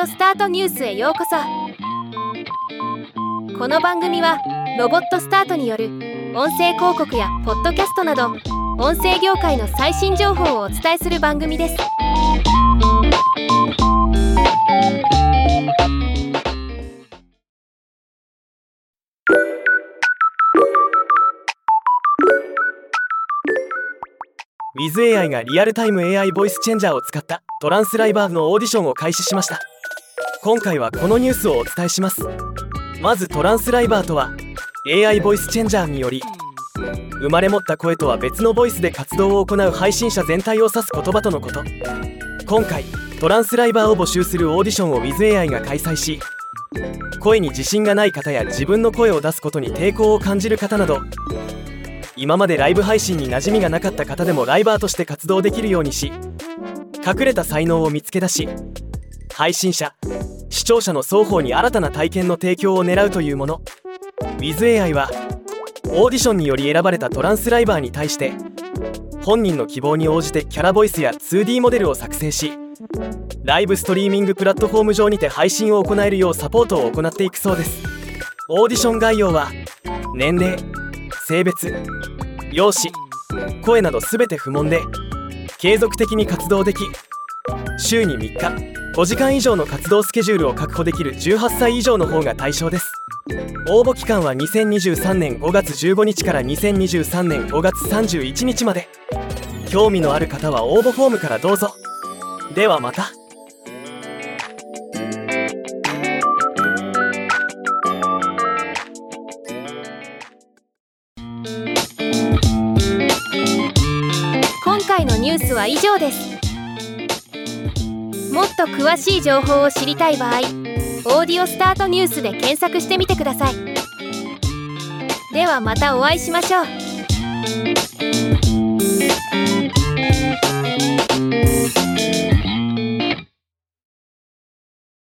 オスタートニュースへようこそ。この番組はロボットスタートによる音声広告やポッドキャストなど音声業界の最新情報をお伝えする番組です。ウィズ a i がリアルタイム AI ボイスチェンジャーを使ったトランスライバーのオーディションを開始しました。今回はこのニュースをお伝えします。まずトランスライバーとは AI ボイスチェンジャーにより生まれ持った声とは別のボイスで活動を行う配信者全体を指す言葉とのこと。今回トランスライバーを募集するオーディションを WithAI が開催し声に自信がない方や自分の声を出すことに抵抗を感じる方など今までライブ配信に馴染みがなかった方でもライバーとして活動できるようにし隠れた才能を見つけ出し配信者視聴者の双方に新たな体験の提供を狙うというもの。WithAI はオーディションにより選ばれたトランスライバーに対して本人の希望に応じてキャラボイスや 2D モデルを作成しライブストリーミングプラットフォーム上にて配信を行えるようサポートを行っていくそうです。オーディション概要は年齢性別容姿声など全て不問で継続的に活動でき週に3日5時間以上の活動スケジュールを確保できる18歳以上の方が対象です。応募期間は2023年5月15日から2023年5月31日まで。興味のある方は応募フォームからどうぞ。ではまた。今回のニュースは以上です。と詳しい情報を知りたい場合「オーディオスタートニュース」で検索してみてください。ではまたお会いしましょう。